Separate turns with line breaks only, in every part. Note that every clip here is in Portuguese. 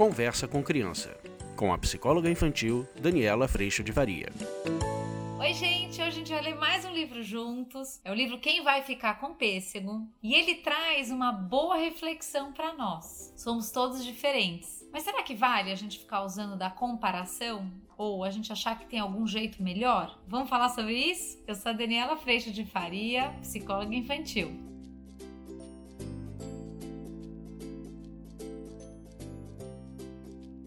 Conversa com Criança, com a psicóloga infantil Daniela Freixo de Varia.
Oi, gente! Hoje a gente vai ler mais um livro juntos. É o livro Quem Vai Ficar com Pêssego. E ele traz uma boa reflexão para nós. Somos todos diferentes. Mas será que vale a gente ficar usando da comparação? Ou a gente achar que tem algum jeito melhor? Vamos falar sobre isso? Eu sou a Daniela Freixo de Faria, psicóloga infantil.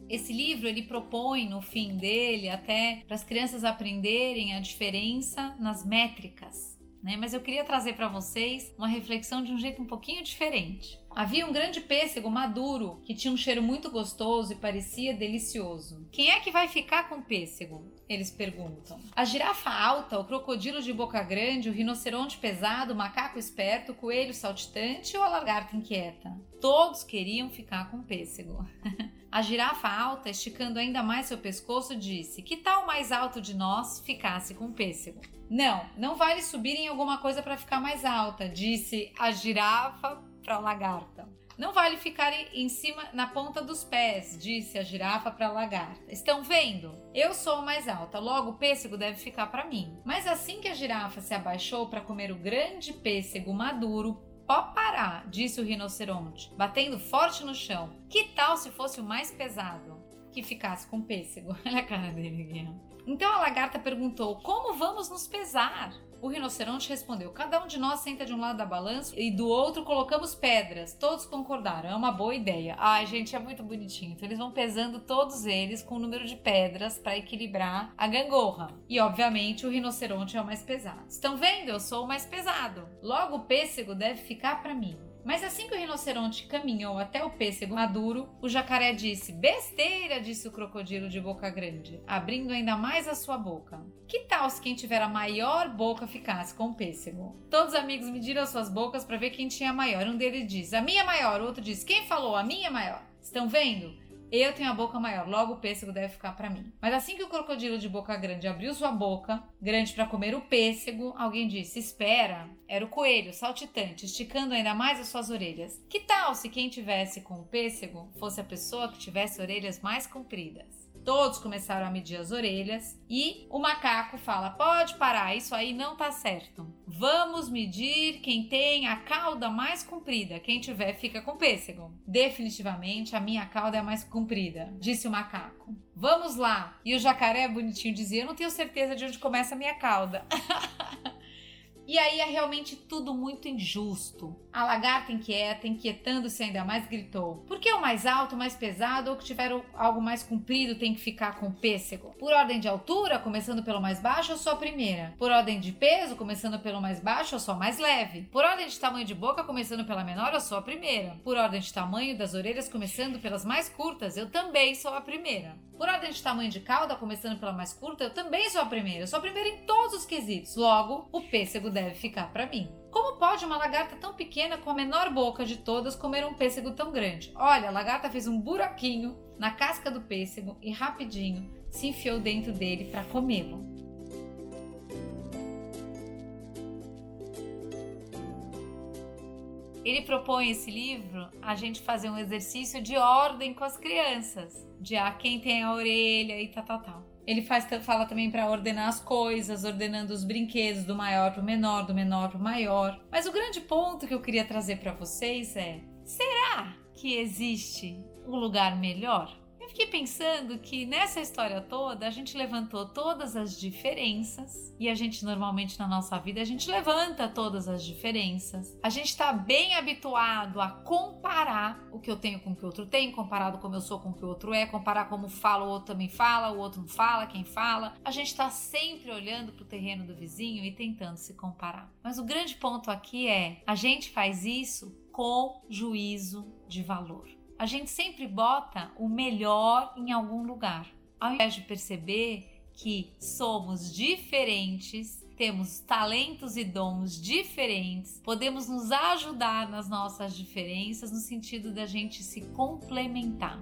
Esse livro ele propõe no fim dele até para as crianças aprenderem a diferença nas métricas. Né? Mas eu queria trazer para vocês uma reflexão de um jeito um pouquinho diferente. Havia um grande pêssego maduro que tinha um cheiro muito gostoso e parecia delicioso. Quem é que vai ficar com o pêssego? Eles perguntam. A girafa alta, o crocodilo de boca grande, o rinoceronte pesado, o macaco esperto, o coelho saltitante ou a lagarta inquieta? Todos queriam ficar com o pêssego. A girafa alta, esticando ainda mais seu pescoço, disse: Que tal o mais alto de nós ficasse com pêssego? Não, não vale subir em alguma coisa para ficar mais alta, disse a girafa para a lagarta. Não vale ficar em cima na ponta dos pés, disse a girafa para a lagarta. Estão vendo? Eu sou mais alta, logo o pêssego deve ficar para mim. Mas assim que a girafa se abaixou para comer o grande pêssego maduro, Pode parar, disse o rinoceronte, batendo forte no chão. Que tal se fosse o mais pesado? Que ficasse com pêssego. Olha a cara dele, Guilherme. Então a lagarta perguntou: Como vamos nos pesar? O rinoceronte respondeu: Cada um de nós senta de um lado da balança e do outro colocamos pedras. Todos concordaram, é uma boa ideia. Ai, gente, é muito bonitinho. Então eles vão pesando todos eles com o número de pedras para equilibrar a gangorra. E obviamente o rinoceronte é o mais pesado. Estão vendo? Eu sou o mais pesado. Logo o pêssego deve ficar para mim. Mas assim que o rinoceronte caminhou até o pêssego maduro, o jacaré disse: Besteira, disse o crocodilo de boca grande, abrindo ainda mais a sua boca. Que tal se quem tiver a maior boca ficasse com o pêssego? Todos os amigos mediram suas bocas para ver quem tinha a maior. Um deles diz: A minha maior. O outro diz: Quem falou? A minha maior. Estão vendo? Eu tenho a boca maior, logo o pêssego deve ficar para mim. Mas assim que o crocodilo de boca grande abriu sua boca, grande para comer o pêssego, alguém disse: Espera. Era o coelho, saltitante, esticando ainda mais as suas orelhas. Que tal se quem tivesse com o pêssego fosse a pessoa que tivesse orelhas mais compridas? Todos começaram a medir as orelhas e o macaco fala: pode parar, isso aí não tá certo. Vamos medir quem tem a cauda mais comprida. Quem tiver fica com pêssego. Definitivamente a minha cauda é mais comprida, disse o macaco. Vamos lá. E o jacaré bonitinho dizia: Eu não tenho certeza de onde começa a minha cauda. E aí é realmente tudo muito injusto. A lagarta inquieta, inquietando-se ainda mais, gritou: Por que o mais alto, mais pesado ou que tiver algo mais comprido tem que ficar com pêssego? Por ordem de altura, começando pelo mais baixo, eu sou a primeira. Por ordem de peso, começando pelo mais baixo, eu sou a mais leve. Por ordem de tamanho de boca, começando pela menor, eu sou a primeira. Por ordem de tamanho das orelhas, começando pelas mais curtas, eu também sou a primeira. Por ordem de tamanho de cauda, começando pela mais curta, eu também sou a primeira. Eu sou a primeira em todos os quesitos. Logo, o pêssego deve ficar para mim. Como pode uma lagarta tão pequena com a menor boca de todas comer um pêssego tão grande? Olha, a lagarta fez um buraquinho na casca do pêssego e rapidinho se enfiou dentro dele para comê-lo. Ele propõe esse livro a gente fazer um exercício de ordem com as crianças, de ah, quem tem a orelha e tal, tal, tal. Ele faz, fala também para ordenar as coisas, ordenando os brinquedos do maior para o menor, do menor para o maior. Mas o grande ponto que eu queria trazer para vocês é: será que existe um lugar melhor? Fiquei pensando que nessa história toda a gente levantou todas as diferenças e a gente normalmente na nossa vida a gente levanta todas as diferenças. A gente está bem habituado a comparar o que eu tenho com o que o outro tem, comparado como eu sou com o que o outro é, comparar como fala o outro também fala, o outro não fala, quem fala. A gente está sempre olhando para o terreno do vizinho e tentando se comparar. Mas o grande ponto aqui é a gente faz isso com juízo de valor a gente sempre bota o melhor em algum lugar, ao invés de perceber que somos diferentes, temos talentos e dons diferentes, podemos nos ajudar nas nossas diferenças no sentido da gente se complementar.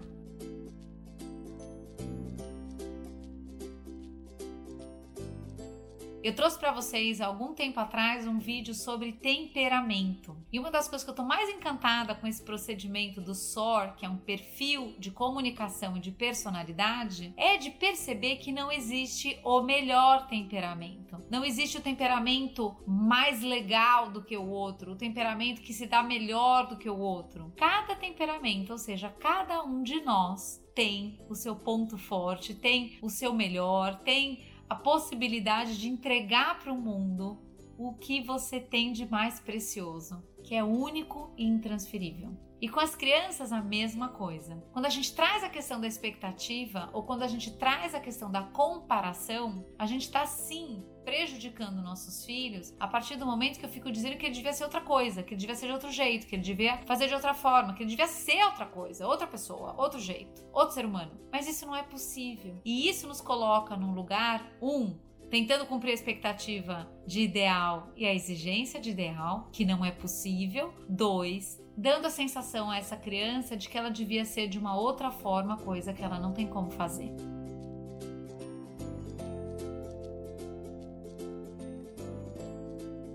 Eu trouxe para vocês algum tempo atrás um vídeo sobre temperamento. E uma das coisas que eu tô mais encantada com esse procedimento do SOR, que é um perfil de comunicação e de personalidade, é de perceber que não existe o melhor temperamento. Não existe o temperamento mais legal do que o outro, o temperamento que se dá melhor do que o outro. Cada temperamento, ou seja, cada um de nós tem o seu ponto forte, tem o seu melhor, tem a possibilidade de entregar para o mundo o que você tem de mais precioso, que é único e intransferível. E com as crianças, a mesma coisa. Quando a gente traz a questão da expectativa ou quando a gente traz a questão da comparação, a gente está sim prejudicando nossos filhos a partir do momento que eu fico dizendo que ele devia ser outra coisa, que ele devia ser de outro jeito, que ele devia fazer de outra forma, que ele devia ser outra coisa, outra pessoa, outro jeito, outro ser humano. Mas isso não é possível. E isso nos coloca num lugar, um, tentando cumprir a expectativa de ideal e a exigência de ideal, que não é possível. Dois, dando a sensação a essa criança de que ela devia ser de uma outra forma, coisa que ela não tem como fazer.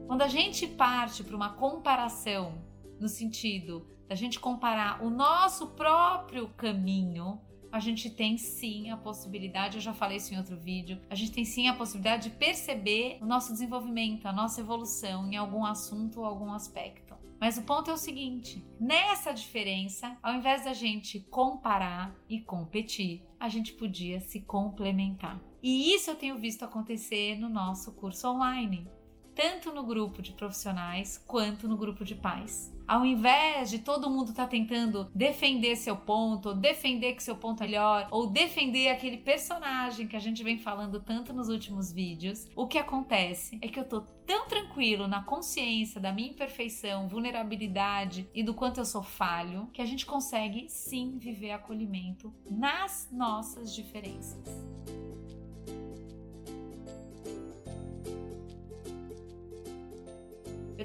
Quando a gente parte para uma comparação, no sentido da gente comparar o nosso próprio caminho, a gente tem sim a possibilidade, eu já falei isso em outro vídeo, a gente tem sim a possibilidade de perceber o nosso desenvolvimento, a nossa evolução em algum assunto ou algum aspecto. Mas o ponto é o seguinte: nessa diferença, ao invés da gente comparar e competir, a gente podia se complementar. E isso eu tenho visto acontecer no nosso curso online tanto no grupo de profissionais quanto no grupo de pais. Ao invés de todo mundo estar tá tentando defender seu ponto, ou defender que seu ponto é melhor, ou defender aquele personagem que a gente vem falando tanto nos últimos vídeos, o que acontece é que eu tô tão tranquilo na consciência da minha imperfeição, vulnerabilidade e do quanto eu sou falho, que a gente consegue sim viver acolhimento nas nossas diferenças.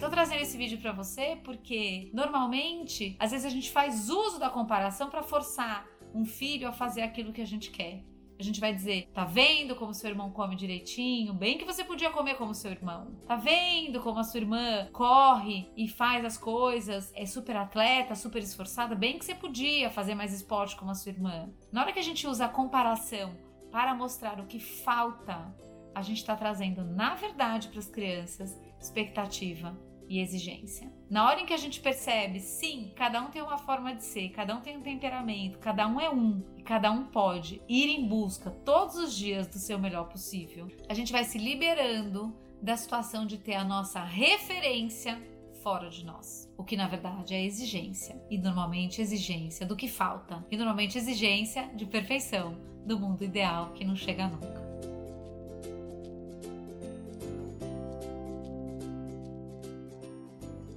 Tô trazendo esse vídeo para você porque normalmente, às vezes a gente faz uso da comparação para forçar um filho a fazer aquilo que a gente quer. A gente vai dizer: tá vendo como seu irmão come direitinho? Bem que você podia comer como seu irmão. Tá vendo como a sua irmã corre e faz as coisas, é super atleta, super esforçada? Bem que você podia fazer mais esporte como a sua irmã. Na hora que a gente usa a comparação para mostrar o que falta, a gente está trazendo, na verdade, para as crianças expectativa e exigência. Na hora em que a gente percebe, sim, cada um tem uma forma de ser, cada um tem um temperamento, cada um é um e cada um pode ir em busca todos os dias do seu melhor possível, a gente vai se liberando da situação de ter a nossa referência fora de nós. O que na verdade é exigência, e normalmente exigência do que falta, e normalmente exigência de perfeição, do mundo ideal que não chega nunca.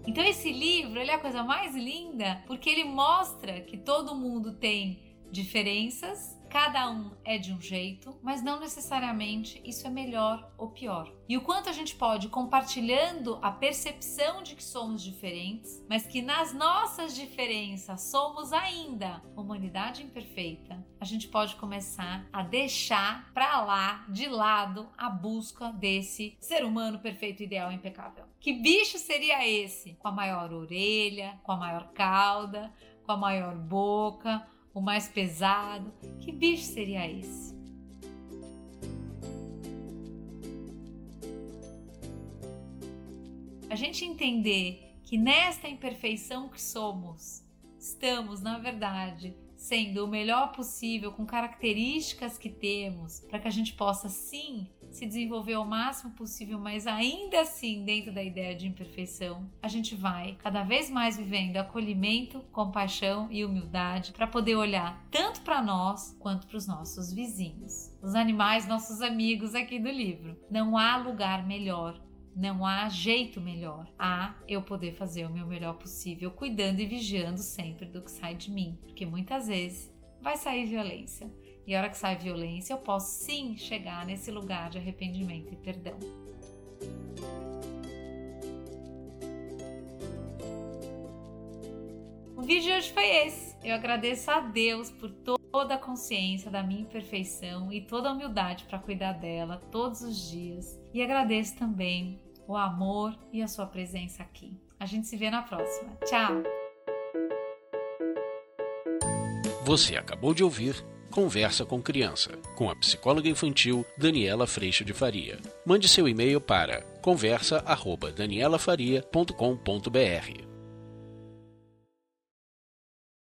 Então esse livro, ele é a coisa mais linda porque ele mostra que todo mundo tem diferenças, cada um é de um jeito, mas não necessariamente isso é melhor ou pior. E o quanto a gente pode, compartilhando a percepção de que somos diferentes, mas que nas nossas diferenças somos ainda humanidade imperfeita, a gente pode começar a deixar para lá, de lado, a busca desse ser humano perfeito, ideal, impecável. Que bicho seria esse? Com a maior orelha, com a maior cauda, com a maior boca, o mais pesado. Que bicho seria esse? A gente entender que nesta imperfeição que somos, estamos, na verdade, sendo o melhor possível com características que temos, para que a gente possa sim se desenvolver o máximo possível, mas ainda assim, dentro da ideia de imperfeição, a gente vai cada vez mais vivendo acolhimento, compaixão e humildade para poder olhar tanto para nós quanto para os nossos vizinhos, os animais, nossos amigos aqui do livro. Não há lugar melhor não há jeito melhor. Há eu poder fazer o meu melhor possível, cuidando e vigiando sempre do que sai de mim, porque muitas vezes vai sair violência. E a hora que sai violência, eu posso sim chegar nesse lugar de arrependimento e perdão. O vídeo de hoje foi esse. Eu agradeço a Deus por toda toda a consciência da minha imperfeição e toda a humildade para cuidar dela todos os dias. E agradeço também o amor e a sua presença aqui. A gente se vê na próxima. Tchau!
Você acabou de ouvir Conversa com Criança, com a psicóloga infantil Daniela Freixo de Faria. Mande seu e-mail para conversa@danielafaria.com.br.